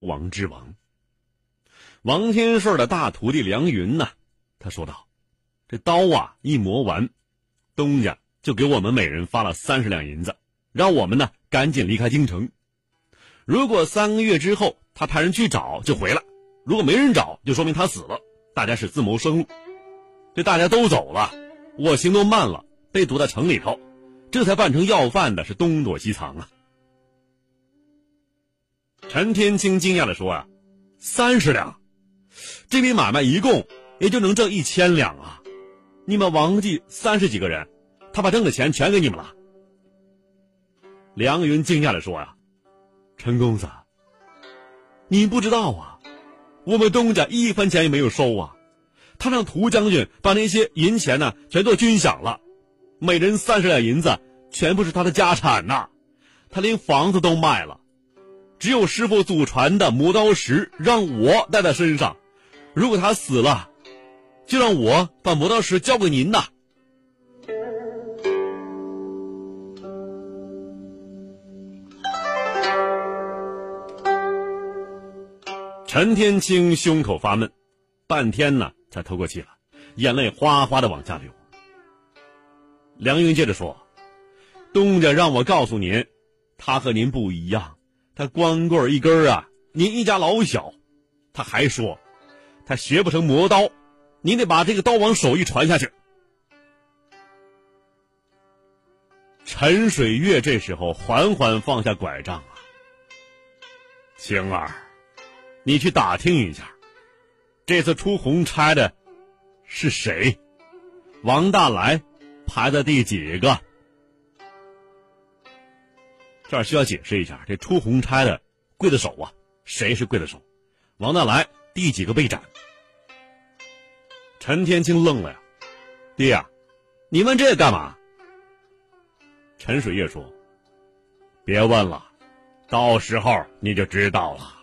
王之王。王天顺的大徒弟梁云呢，他说道：“这刀啊，一磨完，东家就给我们每人发了三十两银子，让我们呢赶紧离开京城。如果三个月之后他派人去找，就回来；如果没人找，就说明他死了。大家是自谋生路。这大家都走了，我行动慢了，被堵在城里头，这才扮成要饭的，是东躲西藏啊。”陈天清惊讶的说：“啊，三十两。”这笔买卖一共也就能挣一千两啊！你们王记三十几个人，他把挣的钱全给你们了。梁云惊讶的说：“呀，陈公子，你不知道啊，我们东家一分钱也没有收啊！他让涂将军把那些银钱呢全做军饷了，每人三十两银子，全部是他的家产呐！他连房子都卖了，只有师傅祖传的磨刀石让我带在身上。”如果他死了，就让我把磨刀石交给您呐。陈天清胸口发闷，半天呢才透过气了，眼泪哗哗的往下流。梁云接着说：“东家让我告诉您，他和您不一样，他光棍一根啊，您一家老小。他还说。”他学不成磨刀，您得把这个刀王手艺传下去。陈水月这时候缓缓放下拐杖啊，晴儿，你去打听一下，这次出红差的是谁？王大来排在第几个？这儿需要解释一下，这出红差的刽子手啊，谁是刽子手？王大来。第几个被斩？陈天清愣了呀，爹呀，你问这个干嘛？陈水月说：“别问了，到时候你就知道了。”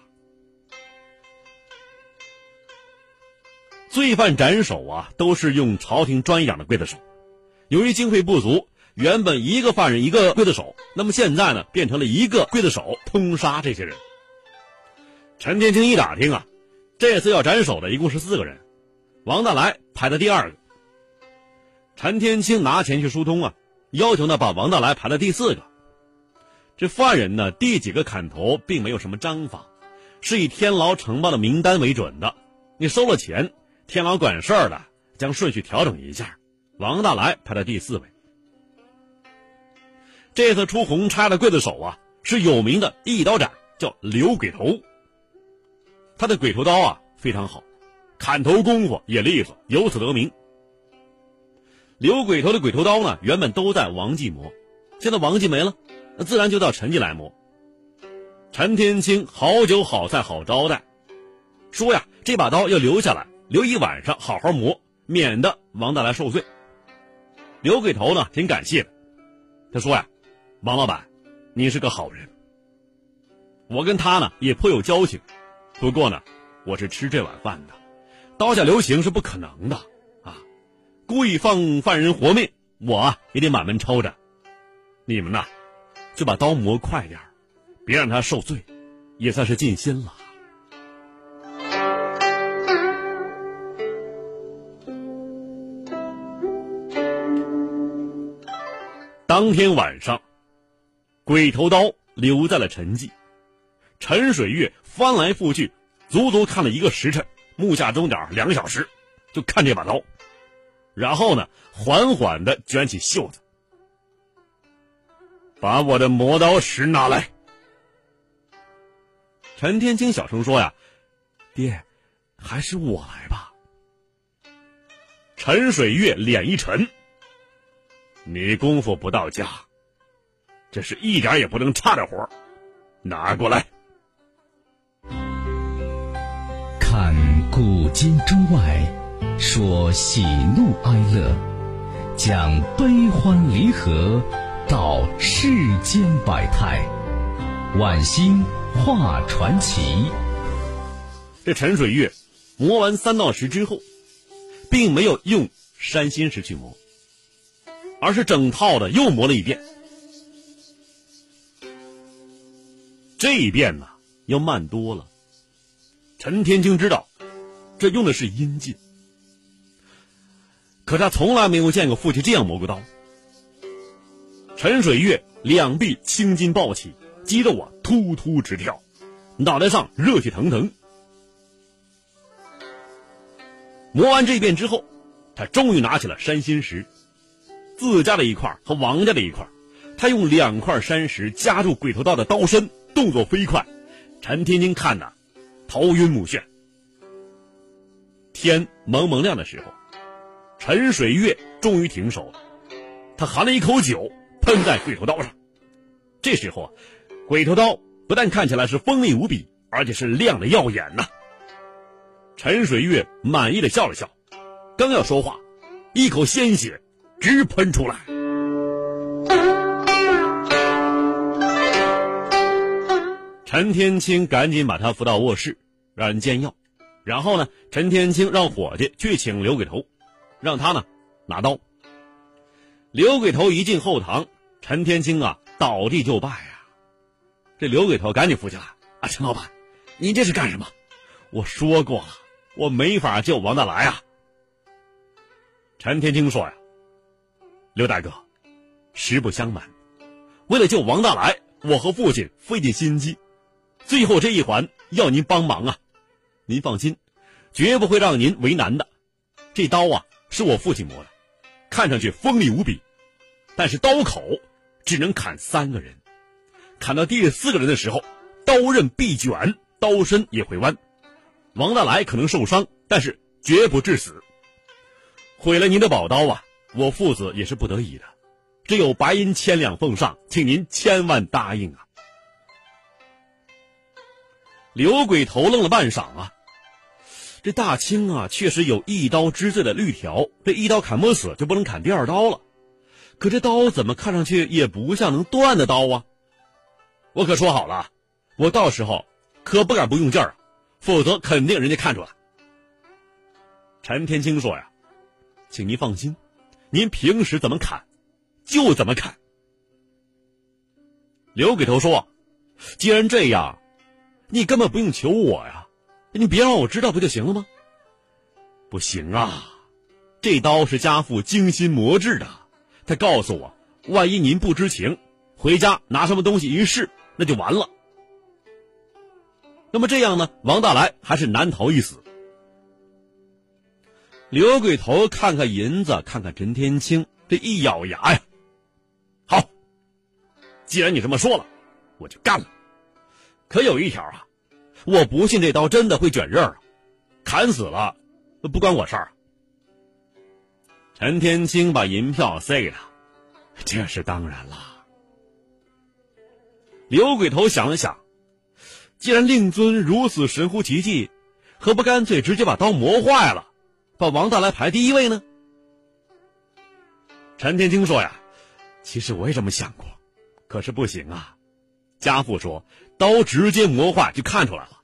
罪犯斩首啊，都是用朝廷专养的刽子手。由于经费不足，原本一个犯人一个刽子手，那么现在呢，变成了一个刽子手通杀这些人。陈天清一打听啊。这次要斩首的一共是四个人，王大来排在第二个。陈天清拿钱去疏通啊，要求呢把王大来排在第四个。这犯人呢第几个砍头并没有什么章法，是以天牢呈报的名单为准的。你收了钱，天牢管事儿的将顺序调整一下，王大来排在第四位。这次出红差的刽子手啊是有名的一刀斩，叫刘鬼头。他的鬼头刀啊非常好，砍头功夫也利索，由此得名。刘鬼头的鬼头刀呢，原本都在王继磨，现在王继没了，那自然就到陈记来磨。陈天清好酒好菜好招待，说呀这把刀要留下来，留一晚上好好磨，免得王大来受罪。刘鬼头呢挺感谢的，他说呀，王老板，你是个好人，我跟他呢也颇有交情。不过呢，我是吃这碗饭的，刀下留情是不可能的啊！故意放犯人活命，我也得满门抄斩。你们呐，就把刀磨快点别让他受罪，也算是尽心了。当天晚上，鬼头刀留在了陈记。陈水月翻来覆去，足足看了一个时辰，目下钟点两个小时，就看这把刀，然后呢，缓缓的卷起袖子，把我的磨刀石拿来。陈天清小声说：“呀，爹，还是我来吧。”陈水月脸一沉：“你功夫不到家，这是一点也不能差的活拿过来。”看古今中外，说喜怒哀乐，讲悲欢离合，道世间百态，晚星画传奇。这陈水月磨完三道石之后，并没有用山心石去磨，而是整套的又磨了一遍。这一遍呢，要慢多了。陈天清知道，这用的是阴劲。可他从来没有见过父亲这样磨过刀。陈水月两臂青筋暴起，肌肉啊突突直跳，脑袋上热气腾腾。磨完这一遍之后，他终于拿起了山心石，自家的一块和王家的一块，他用两块山石夹住鬼头刀的刀身，动作飞快。陈天津看的头晕目眩。天蒙蒙亮的时候。陈水月终于停手了，他含了一口酒，喷在鬼头刀上。这时候啊，鬼头刀不但看起来是锋利无比，而且是亮的耀眼呐。陈水月满意的笑了笑，刚要说话，一口鲜血直喷出来。陈天青赶紧把他扶到卧室，让人煎药，然后呢，陈天青让伙计去请刘鬼头。让他呢拿刀。刘鬼头一进后堂，陈天青啊倒地就拜呀。这刘鬼头赶紧扶起来啊，陈老板，你这是干什么？我说过了，我没法救王大来啊。陈天青说呀：“刘大哥，实不相瞒，为了救王大来，我和父亲费尽心机，最后这一环要您帮忙啊。您放心，绝不会让您为难的。这刀啊。”是我父亲磨的，看上去锋利无比，但是刀口只能砍三个人，砍到第四个人的时候，刀刃必卷，刀身也会弯。王大来可能受伤，但是绝不致死。毁了您的宝刀啊，我父子也是不得已的，只有白银千两奉上，请您千万答应啊！刘鬼头愣了半晌啊。这大清啊，确实有一刀之罪的律条，这一刀砍不死就不能砍第二刀了。可这刀怎么看上去也不像能断的刀啊！我可说好了，我到时候可不敢不用劲儿，否则肯定人家看出来。陈天青说呀：“请您放心，您平时怎么砍，就怎么砍。”刘鬼头说：“既然这样，你根本不用求我呀。”你别让我知道不就行了吗？不行啊，这刀是家父精心磨制的。他告诉我，万一您不知情，回家拿什么东西一试，那就完了。那么这样呢，王大来还是难逃一死。刘鬼头看看银子，看看陈天青，这一咬牙呀，好，既然你这么说了，我就干了。可有一条啊。我不信这刀真的会卷刃儿，砍死了，不关我事儿。陈天青把银票塞给他，这是当然了。刘鬼头想了想，既然令尊如此神乎其技，何不干脆直接把刀磨坏了，把王大来排第一位呢？陈天青说呀：“其实我也这么想过，可是不行啊。家父说。”刀直接磨坏就看出来了，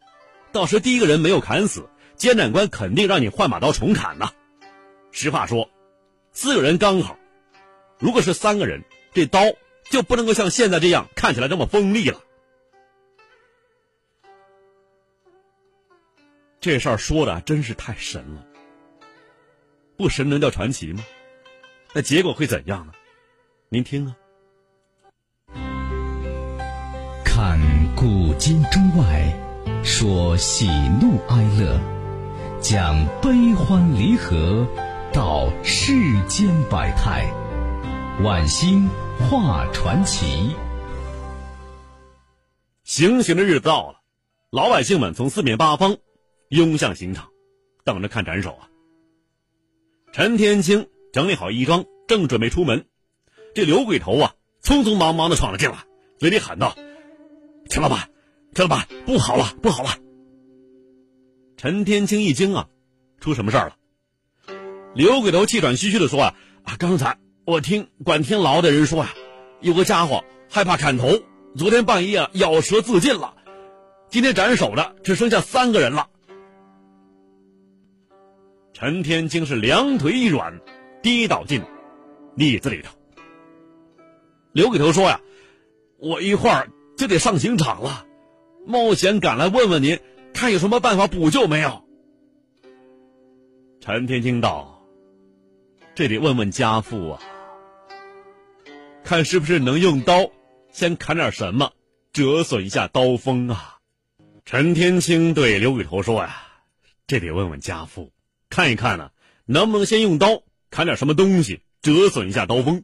到时第一个人没有砍死，监斩官肯定让你换把刀重砍呐。实话说，四个人刚好，如果是三个人，这刀就不能够像现在这样看起来这么锋利了。这事儿说的真是太神了，不神能叫传奇吗？那结果会怎样呢？您听啊。看古今中外，说喜怒哀乐，讲悲欢离合，道世间百态，晚星画传奇。行刑的日子到了，老百姓们从四面八方涌向刑场，等着看斩首啊。陈天青整理好衣装，正准备出门，这刘鬼头啊，匆匆忙忙的闯了进来，嘴里喊道。陈老板，陈老板，不好了，不好了！陈天青一惊啊，出什么事儿了？刘鬼头气喘吁吁的说啊啊，刚才我听管天牢的人说啊，有个家伙害怕砍头，昨天半夜咬舌自尽了，今天斩首的只剩下三个人了。陈天青是两腿一软，跌倒进栗子里头。刘鬼头说呀，我一会儿。就得上刑场了，冒险赶来问问您，看有什么办法补救没有。陈天清道：“这得问问家父啊，看是不是能用刀先砍点什么，折损一下刀锋啊。”陈天清对刘鬼头说：“呀，这得问问家父，看一看呢，能不能先用刀砍点什么东西，折损一下刀锋。”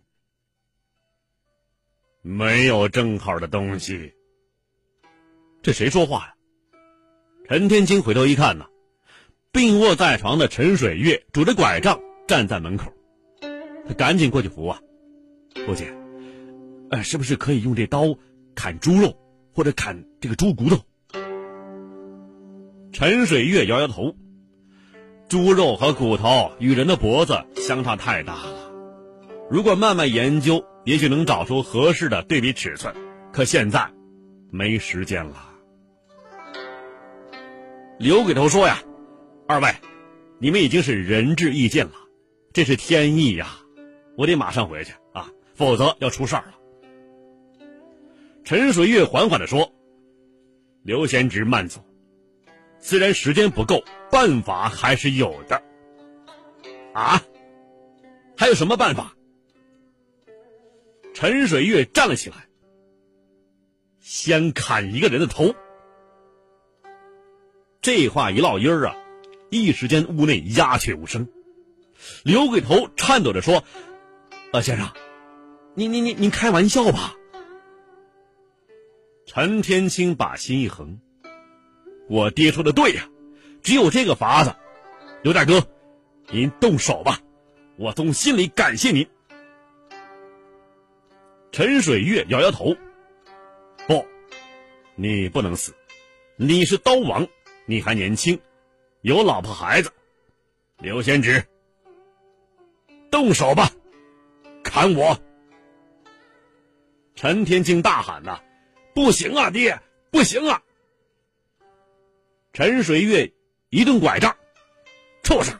没有正好的东西。这谁说话呀？陈天清回头一看呢，病卧在床的陈水月拄着拐杖站在门口，他赶紧过去扶啊，父亲，呃，是不是可以用这刀砍猪肉，或者砍这个猪骨头？陈水月摇摇头，猪肉和骨头与人的脖子相差太大了，如果慢慢研究，也许能找出合适的对比尺寸，可现在没时间了。刘鬼头说呀：“二位，你们已经是仁至义尽了，这是天意呀，我得马上回去啊，否则要出事儿了。”陈水月缓缓的说：“刘贤侄慢走。”虽然时间不够，办法还是有的。啊，还有什么办法？陈水月站了起来，先砍一个人的头。这话一落音儿啊，一时间屋内鸦雀无声。刘鬼头颤抖着说：“呃，先生，您您您您开玩笑吧？”陈天清把心一横。我爹说的对呀，只有这个法子。刘大哥，您动手吧，我从心里感谢您。陈水月摇摇头：“不，你不能死，你是刀王，你还年轻，有老婆孩子。刘贤侄，动手吧，砍我！”陈天清大喊：“呐，不行啊，爹，不行啊！”陈水月一顿拐杖，畜生，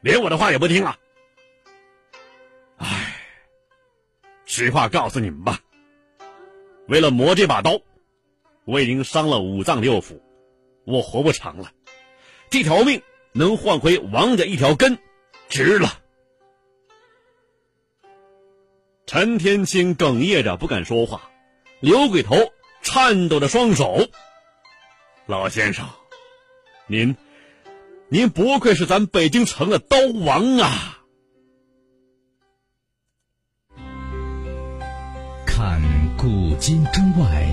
连我的话也不听啊！实话告诉你们吧，为了磨这把刀，我已经伤了五脏六腑，我活不长了。这条命能换回王家一条根，值了。陈天清哽咽着不敢说话，刘鬼头颤抖着双手，老先生。您，您不愧是咱北京城的刀王啊！古今中外，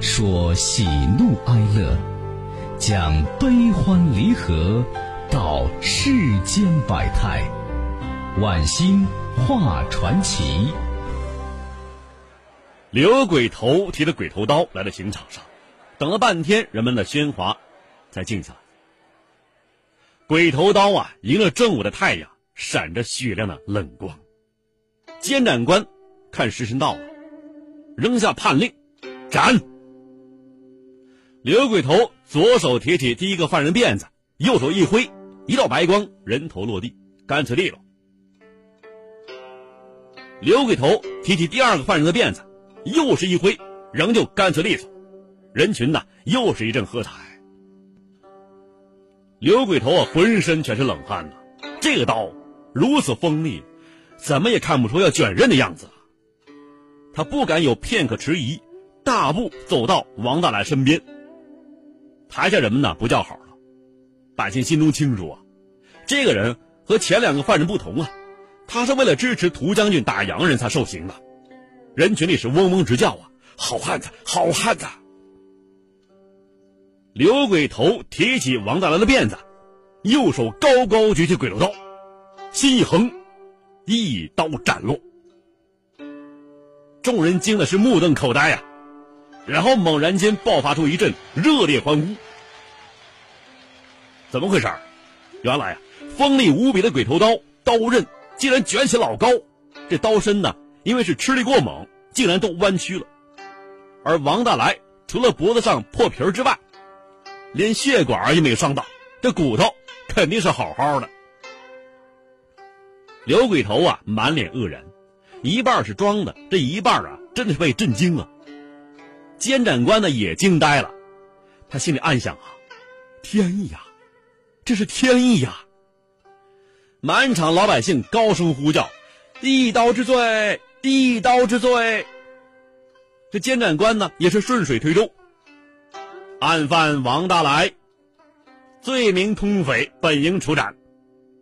说喜怒哀乐，讲悲欢离合，道世间百态，晚星画传奇。刘鬼头提着鬼头刀来到刑场上，等了半天，人们的喧哗才静下来。鬼头刀啊，迎着正午的太阳，闪着雪亮的冷光。监斩官看时辰到了，扔下判令，斩。刘鬼头左手提起第一个犯人辫子，右手一挥，一道白光，人头落地，干脆利落。刘鬼头提起第二个犯人的辫子，又是一挥，仍旧干脆利索，人群呐，又是一阵喝彩。刘鬼头啊，浑身全是冷汗呐！这个刀如此锋利，怎么也看不出要卷刃的样子。他不敢有片刻迟疑，大步走到王大来身边。台下人们呢不叫好了，百姓心中清楚啊，这个人和前两个犯人不同啊，他是为了支持涂将军打洋人才受刑的。人群里是嗡嗡直叫啊，好汉子，好汉子！刘鬼头提起王大来的辫子，右手高高举起鬼头刀，心一横，一刀斩落。众人惊的是目瞪口呆呀，然后猛然间爆发出一阵热烈欢呼。怎么回事？原来啊，锋利无比的鬼头刀刀刃竟然卷起老高，这刀身呢，因为是吃力过猛，竟然都弯曲了。而王大来除了脖子上破皮之外，连血管也没有伤到，这骨头肯定是好好的。刘鬼头啊，满脸愕然，一半是装的，这一半啊，真的是被震惊了。监斩官呢也惊呆了，他心里暗想啊，天意呀，这是天意呀！满场老百姓高声呼叫：“一刀之罪，一刀之罪！”这监斩官呢，也是顺水推舟。案犯王大来，罪名通匪，本应处斩，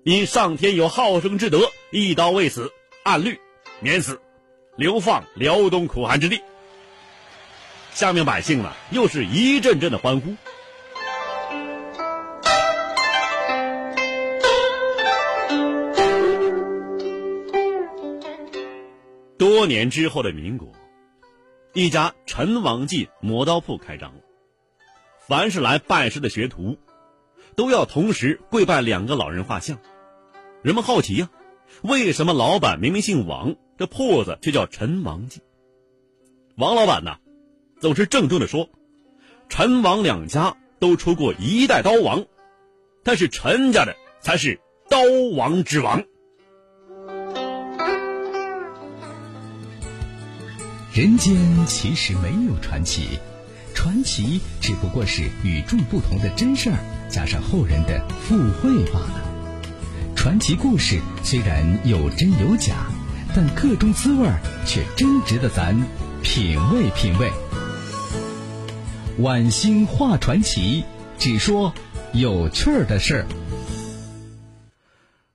因上天有好生之德，一刀未死，按律免死，流放辽东苦寒之地。下面百姓呢，又是一阵阵的欢呼。多年之后的民国，一家陈王记磨刀铺开张了。凡是来拜师的学徒，都要同时跪拜两个老人画像。人们好奇呀，为什么老板明明姓王，这铺子却叫陈王记？王老板呢？总是郑重的说：“陈王两家都出过一代刀王，但是陈家的才是刀王之王。”人间其实没有传奇，传奇只不过是与众不同的真事儿加上后人的附会罢了。传奇故事虽然有真有假，但各种滋味却真值得咱品味品味。晚星画传奇，只说有趣儿的事儿。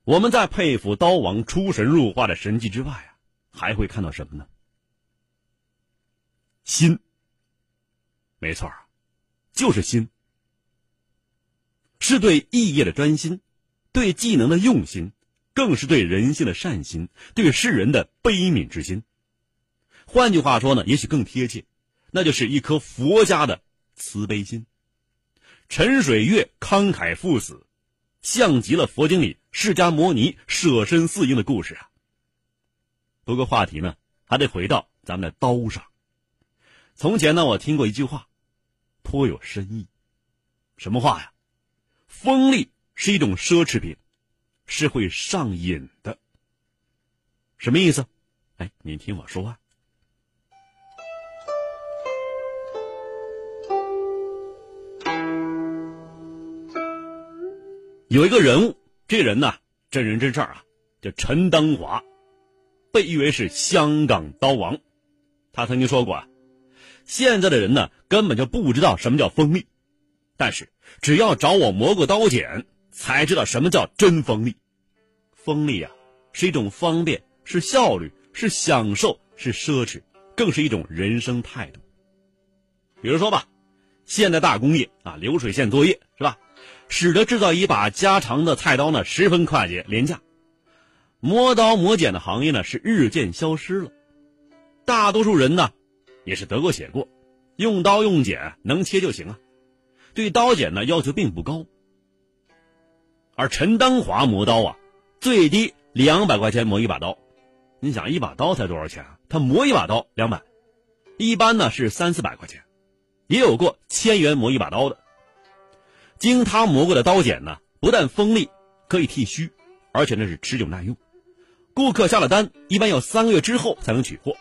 我们在佩服刀王出神入化的神迹之外啊，还会看到什么呢？心。没错就是心。是对异业的专心，对技能的用心，更是对人性的善心，对世人的悲悯之心。换句话说呢，也许更贴切，那就是一颗佛家的。慈悲心，陈水月慷慨赴死，像极了佛经里释迦摩尼舍身饲鹰的故事啊。不过话题呢，还得回到咱们的刀上。从前呢，我听过一句话，颇有深意。什么话呀？锋利是一种奢侈品，是会上瘾的。什么意思？哎，您听我说啊。有一个人物，这人呢，真人真事儿啊，叫陈登华，被誉为是香港刀王。他曾经说过啊，现在的人呢，根本就不知道什么叫锋利，但是只要找我磨过刀剪，才知道什么叫真锋利。锋利啊，是一种方便，是效率，是享受，是奢侈，更是一种人生态度。比如说吧，现代大工业啊，流水线作业是吧？使得制造一把加长的菜刀呢十分快捷廉价，磨刀磨剪的行业呢是日渐消失了。大多数人呢也是得过且过，用刀用剪能切就行啊，对刀剪呢要求并不高。而陈丹华磨刀啊，最低两百块钱磨一把刀，你想一把刀才多少钱啊？他磨一把刀两百，一般呢是三四百块钱，也有过千元磨一把刀的。经他磨过的刀剪呢，不但锋利，可以剃须，而且那是持久耐用。顾客下了单，一般要三个月之后才能取货。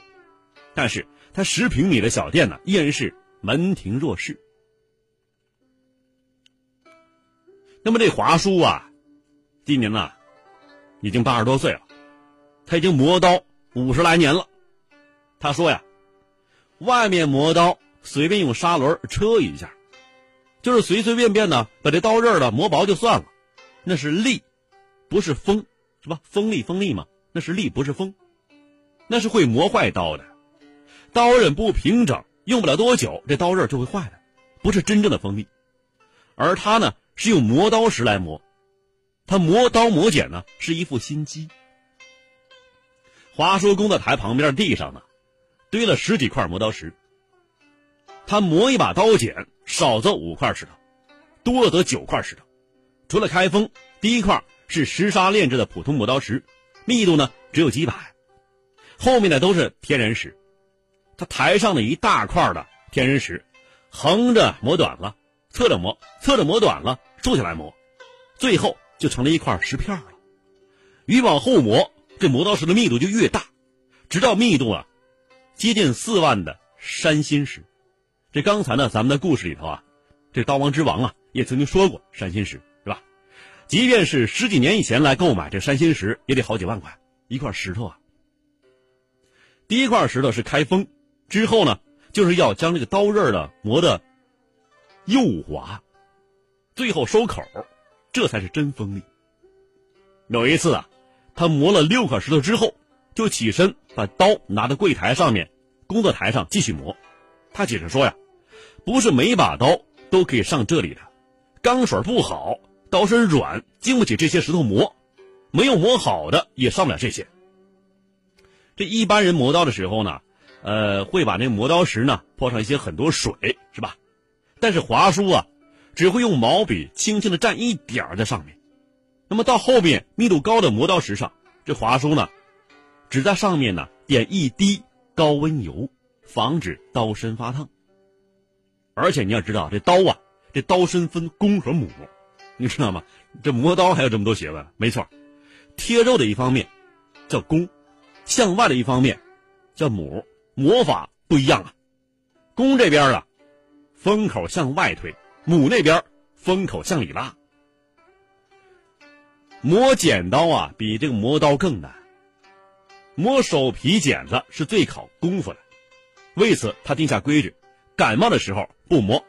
但是他十平米的小店呢，依然是门庭若市。那么这华叔啊，今年呢，已经八十多岁了，他已经磨刀五十来年了。他说呀，外面磨刀随便用砂轮车一下。就是随随便便呢，把这刀刃呢磨薄就算了，那是利，不是锋，是吧？锋利锋利嘛，那是利，不是锋，那是会磨坏刀的。刀刃不平整，用不了多久，这刀刃就会坏的，不是真正的锋利。而他呢，是用磨刀石来磨，他磨刀磨剪呢，是一副心机。华叔公的台旁边地上呢，堆了十几块磨刀石。他磨一把刀剪，少则五块石头，多则九块石头。除了开封，第一块是石沙炼制的普通磨刀石，密度呢只有几百，后面的都是天然石。他台上的一大块的天然石，横着磨短了，侧着磨，侧着磨短了，竖起来磨，最后就成了一块石片了。越往后磨，这磨刀石的密度就越大，直到密度啊接近四万的山心石。这刚才呢，咱们的故事里头啊，这刀王之王啊，也曾经说过山心石，是吧？即便是十几年以前来购买这山心石，也得好几万块一块石头啊。第一块石头是开封，之后呢，就是要将这个刀刃呢磨的幼滑，最后收口，这才是真锋利。有一次啊，他磨了六块石头之后，就起身把刀拿到柜台上面，工作台上继续磨。他解释说呀，不是每把刀都可以上这里的，钢水不好，刀身软，经不起这些石头磨，没有磨好的也上不了这些。这一般人磨刀的时候呢，呃，会把那磨刀石呢泼上一些很多水，是吧？但是华叔啊，只会用毛笔轻轻的蘸一点儿在上面。那么到后面密度高的磨刀石上，这华叔呢，只在上面呢点一滴高温油，防止刀身发烫。而且你要知道，这刀啊，这刀身分公和母，你知道吗？这磨刀还有这么多学问。没错，贴肉的一方面叫公。向外的一方面，叫母，磨法不一样啊。公这边啊，封口向外推；母那边封口向里拉。磨剪刀啊，比这个磨刀更难。磨手皮剪子是最考功夫的，为此他定下规矩：感冒的时候不磨。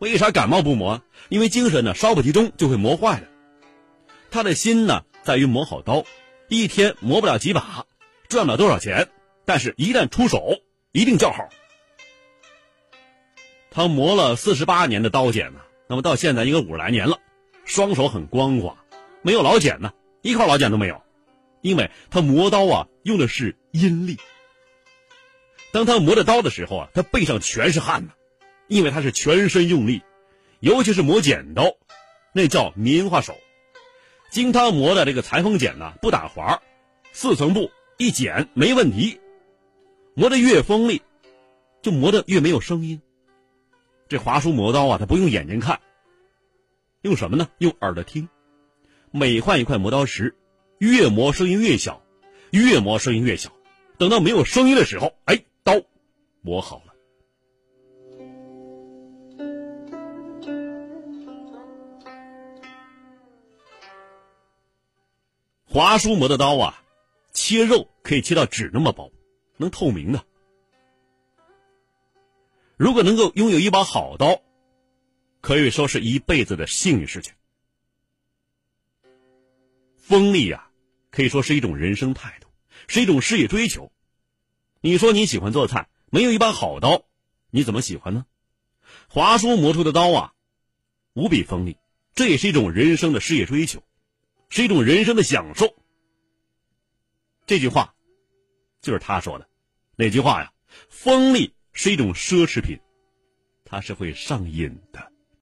为啥感冒不磨？因为精神呢稍不集中就会磨坏了。他的心呢在于磨好刀，一天磨不了几把。赚不了多少钱，但是一旦出手，一定叫好。他磨了四十八年的刀剪呢，那么到现在应该五十来年了，双手很光滑，没有老茧呢，一块老茧都没有，因为他磨刀啊用的是阴力。当他磨着刀的时候啊，他背上全是汗呢，因为他是全身用力，尤其是磨剪刀，那叫棉花手。经他磨的这个裁缝剪呢，不打滑，四层布。一剪没问题，磨得越锋利，就磨得越没有声音。这华叔磨刀啊，他不用眼睛看，用什么呢？用耳朵听。每换一块磨刀石，越磨声音越小，越磨声音越小。等到没有声音的时候，哎，刀磨好了。华叔磨的刀啊。切肉可以切到纸那么薄，能透明的。如果能够拥有一把好刀，可以说是一辈子的幸运事情。锋利呀，可以说是一种人生态度，是一种事业追求。你说你喜欢做菜，没有一把好刀，你怎么喜欢呢？华叔磨出的刀啊，无比锋利，这也是一种人生的事业追求，是一种人生的享受。这句话，就是他说的，哪句话呀？锋利是一种奢侈品，它是会上瘾的。